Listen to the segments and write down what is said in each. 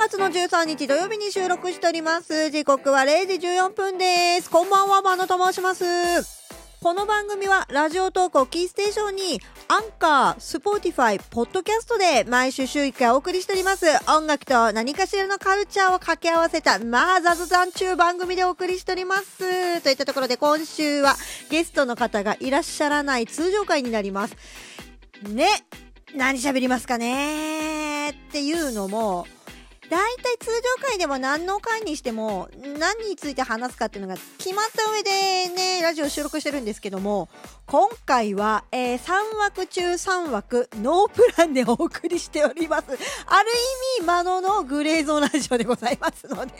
月の13日土曜日に収録しております。時刻は0時14分です。こんばんは、まのと申します。この番組はラジオトークをキーステーションにアンカー、スポーティファイ、ポッドキャストで毎週週1回お送りしております。音楽と何かしらのカルチャーを掛け合わせた、まあ雑談中番組でお送りしております。といったところで今週はゲストの方がいらっしゃらない通常回になります。ね、何喋りますかねっていうのも、大体通常回では何の回にしても何について話すかっていうのが決まった上でね、ラジオ収録してるんですけども、今回は、えー3枠中3枠ノープランでお送りしております。ある意味、マノのグレーゾーラジオでございますので。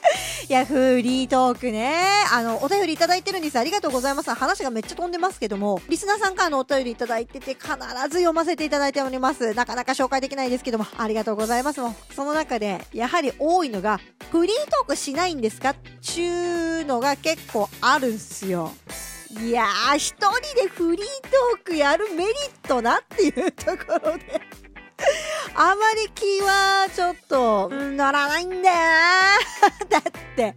いや、フリートークね。あの、お便りいただいてるんです。ありがとうございます。話がめっちゃ飛んでますけども、リスナーさんからのお便りいただいてて、必ず読ませていただいております。なかなか紹介できないですけども、ありがとうございます。もうその中で、やはり多いのが、フリートークしないんですか？ちゅうのが結構あるんすよ。いやー、一人でフリートークやるメリットなっていうところで。あまり気はちょっと、うん乗らないんだよな だって、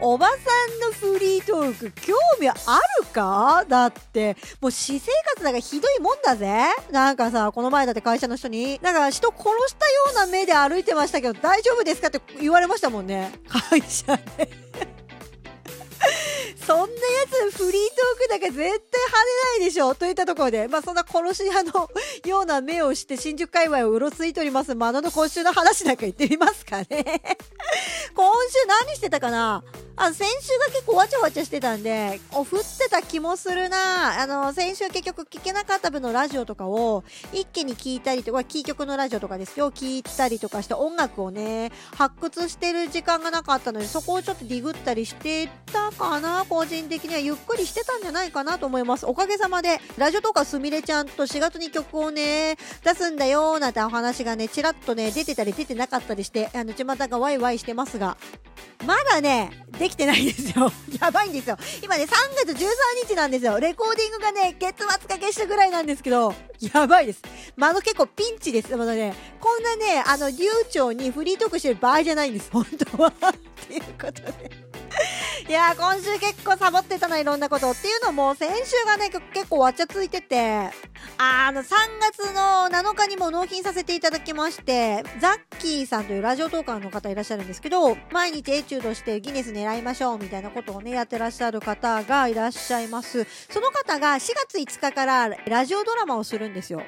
おばさんのフリートーク興味あるか？だって、もう私生活だかひどいもんだぜ。なんかさ、この前だって会社の人に、なんか人殺したような目で歩いてましたけど大丈夫ですかって言われましたもんね。会社で。そんなやつフリートークだけ絶対跳ねないでしょといったところで、まあそんな殺し屋のような目をして新宿界隈をうろついておりますマナの今週の話なんか言ってみますかね。今週何してたかな？あ、先週が結構わちゃわちゃしてたんで、お降ってた気もするな。あの、先週結局聞けなかった分のラジオとかを一気に聞いたりとか、キー局のラジオとかですよ、聞いたりとかして音楽をね、発掘してる時間がなかったので、そこをちょっとディグったりしてたかな個人的にはゆっくりしてたんじゃないかなと思います。おかげさまで、ラジオとかすみれちゃんと4月に曲をね、出すんだよなんてお話がね、ちらっとね、出てたり出てなかったりして、あの、巷がワイワイしてますが、まだね、できてないんですよ。やばいんですよ。今ね、3月13日なんですよ。レコーディングがね、月末かけしたぐらいなんですけど、やばいです。まあ、あの結構ピンチです。まだね、こんなね、あの、流暢にフリートークしてる場合じゃないんです。本当は。っていうことで。いや、今週結構サボってたな、いろんなこと。っていうのも、先週がね、結構わちゃついてて、あの、3月の7日にも納品させていただきまして、ザッキーさんというラジオトーカーの方いらっしゃるんですけど、毎日エチュードしてギネス狙いましょうみたいなことをね、やってらっしゃる方がいらっしゃいます。その方が4月5日からラジオドラマをするんですよ。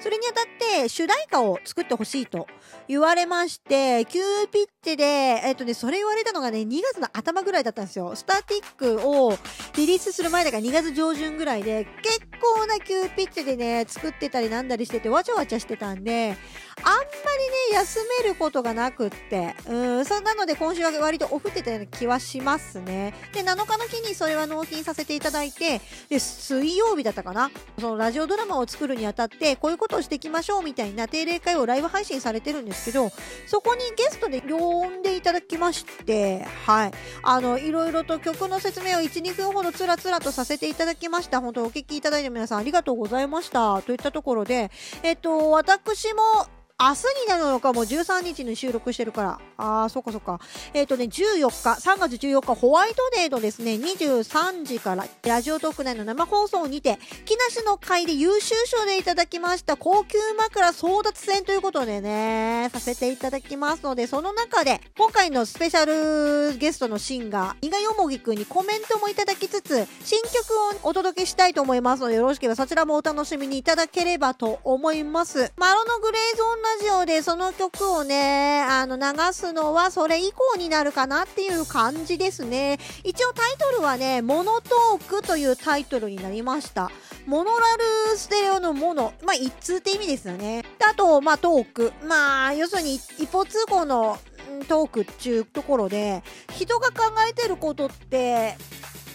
それにあたって主題歌を作ってほしいと言われまして、急ピッチで、えっとね、それ言われたのがね、2月の頭ぐらいだったんですよ。スターティックをリリースする前だから2月上旬ぐらいで、結構な急ピッチでね、作ってたりなんだりしてて、わちゃわちゃしてたんで、あんまりね、休めることがなくって、うん、そなので今週は割とオフってたような気はしますね。で、7日の日にそれは納品させていただいて、で、水曜日だったかなそのラジオドラマを作るにあたって、こういうことをしていきましょうみたいな定例会をライブ配信されてるんですけど、そこにゲストで呼んでいただきまして、はい。あの、いろいろと曲の説明を1、2分ほどつらつらとさせていただきました。本当お聞きいただいて皆さんありがとうございました。といったところで、えっと、私も、明日になるのかもう13日に収録してるから。あー、そっかそっか。えっ、とね、14日、3月14日、ホワイトデーのですね、23時から、ラジオトーク内の生放送にて、木梨の会で優秀賞でいただきました、高級枕争奪戦ということでね、させていただきますので、その中で、今回のスペシャルゲストのシンガー、伊賀よもぎくんにコメントもいただきつつ、新曲をお届けしたいと思いますので、よろしければそちらもお楽しみにいただければと思います。マロのグレーゾーンジオでその曲をね、あの、流すのはそれ以降になるかなっていう感じですね。一応タイトルはね、モノトークというタイトルになりました。モノラルステレオのモノ、まあ、一通って意味ですよね。であと、まあ、トーク。まあ、要するに一方通行のトークっていうところで、人が考えてることって、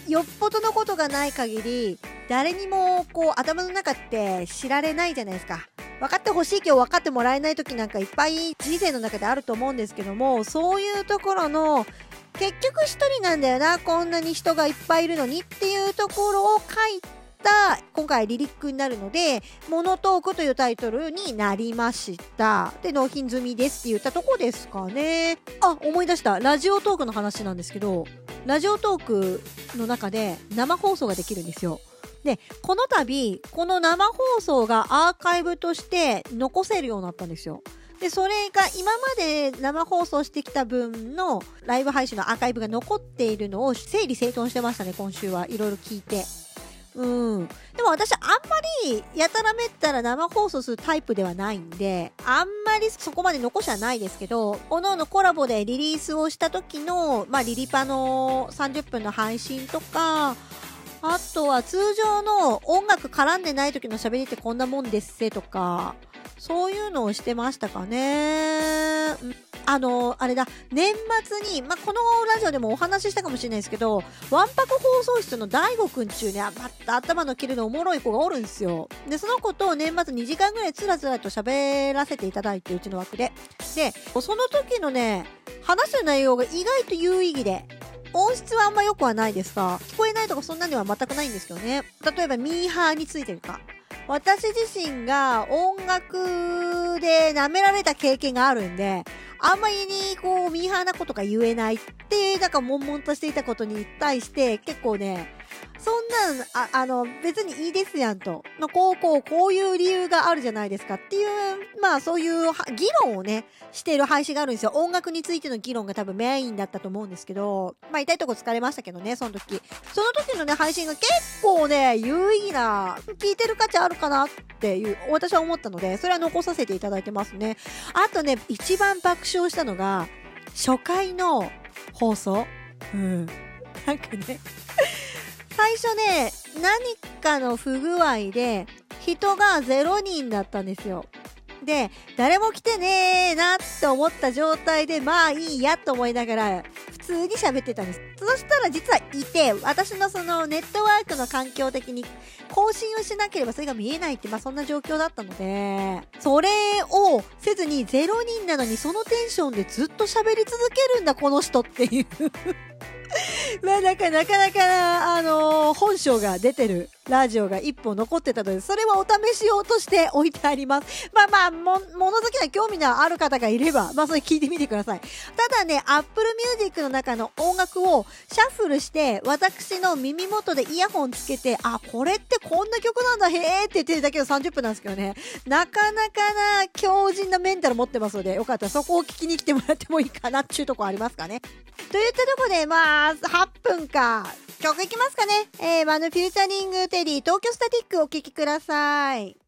よっぽどのことがない限り、誰にもこう頭の中って知られないじゃないですか。分かってほしいけど分かってもらえない時なんかいっぱい人生の中であると思うんですけども、そういうところの、結局一人なんだよな、こんなに人がいっぱいいるのにっていうところを書いた今回リリックになるので「モノトーク」というタイトルになりました。で納品済みですって言ったとこですかね。あ思い出した。ラジオトークの話なんですけどラジオトークの中で生放送ができるんですよ。でこの度この生放送がアーカイブとして残せるようになったんですよで、それが今まで生放送してきた分のライブ配信のアーカイブが残っているのを整理整頓してましたね、今週はいろいろ聞いて。うん。でも私あんまりやたらめったら生放送するタイプではないんで、あんまりそこまで残しはないですけど、おのおのコラボでリリースをした時の、まあリリパの30分の配信とか、あとは通常の音楽絡んでない時の喋りってこんなもんですせとか、そういうのをしてましたかね。あの、あれだ、年末に、まあ、このラジオでもお話ししたかもしれないですけど、わんぱく放送室の大悟くんちゅうね、また頭の切るのおもろい子がおるんですよ。で、その子と年末2時間ぐらいつらつらと喋らせていただいて、うちの枠で。で、その時のね、話す内容が意外と有意義で、音質はあんま良くはないですが、聞こえないとかそんなには全くないんですけどね。例えばミーハーについてるか。私自身が音楽で舐められた経験があるんで、あんまりにこうミーハーなことが言えないって、なんか悶々としていたことに対して結構ね、そんなん、ああの、別にいいですやんと。の、こう、こう、こういう理由があるじゃないですかっていう、まあそういう議論をね、してる配信があるんですよ。音楽についての議論が多分メインだったと思うんですけど、まあ痛いとこ疲れましたけどね、その時。その時のね、配信が結構ね、有意義な、聞いてる価値あるかなっていう、私は思ったので、それは残させていただいてますね。あとね、一番爆笑したのが、初回の放送。うん。なんかね最初ね、何かの不具合で、人が0人だったんですよ。で、誰も来てねーなって思った状態で、まあいいやと思いながら、普通に喋ってたんです。そしたら実はいて、私のそのネットワークの環境的に更新をしなければそれが見えないって、まあそんな状況だったので、それをせずに0人なのにそのテンションでずっと喋り続けるんだ、この人っていうまあなんかなかなか、あのー、本性が出てるラジオが一本残ってたので、それはお試し用として置いてあります。まあまあ、も、物好きな興味のある方がいれば、まあそれ聞いてみてください。ただね、Apple Music の中の音楽をシャッフルして、私の耳元でイヤホンつけて、あ、これってこんな曲なんだ、へーって言ってるだけど30分なんですけどね、なかなかな強靭なメンタル持ってますので、よかったらそこを聞きに来てもらってもいいかなっていうとこありますかね。といったとこで、まあ、8分か。曲いきますかね。えー、マヌフューチャリングテリー、東京スタティックお聴きください。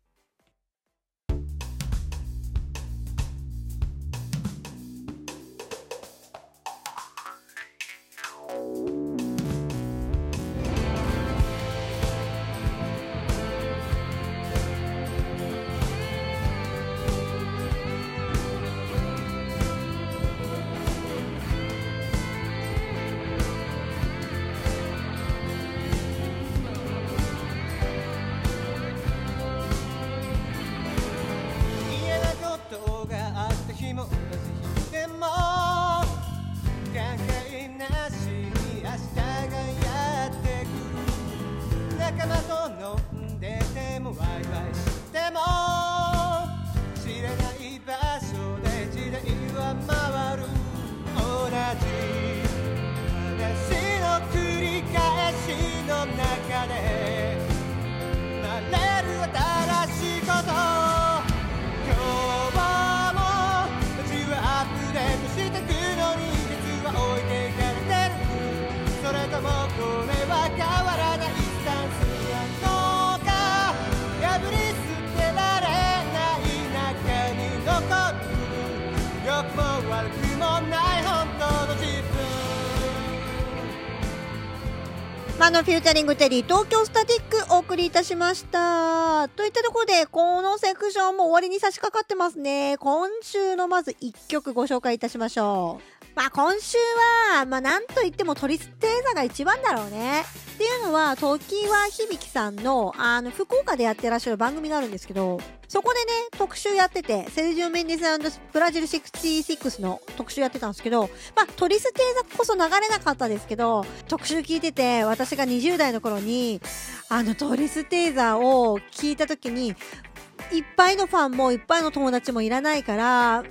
あのフューチャリングテリー東京スタティックお送りいたしました。といったところで、このセクションも終わりに差し掛かってますね。今週のまず1曲ご紹介いたしましょう。まあ今週は、まあなんといってもトリステーザが一番だろうね。っていうのは、時は響さんの、あの、福岡でやってらっしゃる番組があるんですけど、そこでね、特集やってて、セルジオ・メンデスブラジル66の特集やってたんですけど、まあ、トリステーザこそ流れなかったですけど、特集聞いてて、私が20代の頃に、あの、トリステーザを聞いた時に、いっぱいのファンもいっぱいの友達もいらないから、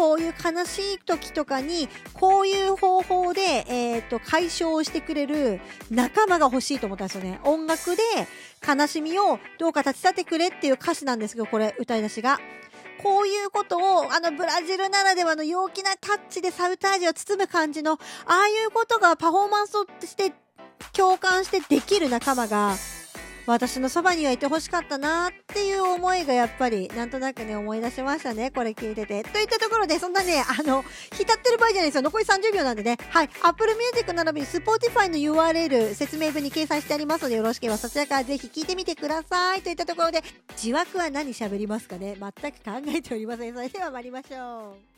こういう悲しい時とかに、こういう方法で、えっ、と、解消してくれる仲間が欲しいと思ったんですよね。音楽で悲しみをどうか立ち去ってくれっていう歌詞なんですけど、これ、歌い出しが。こういうことを、あの、ブラジルならではの陽気なタッチでサウタージを包む感じの、ああいうことがパフォーマンスとして共感してできる仲間が私のそばにはいてほしかったなっていう思いがやっぱりなんとなくね思い出しましたねこれ聞いてて。といったところでそんなねあの浸ってる場合じゃないですよ。残り30秒なんでね。はい。Apple Music 並びに Spotify の URL 説明文に掲載してありますのでよろしければそちらからぜひ聞いてみてください。といったところで自枠は何喋りますかね。全く考えておりません。それでは参りましょう。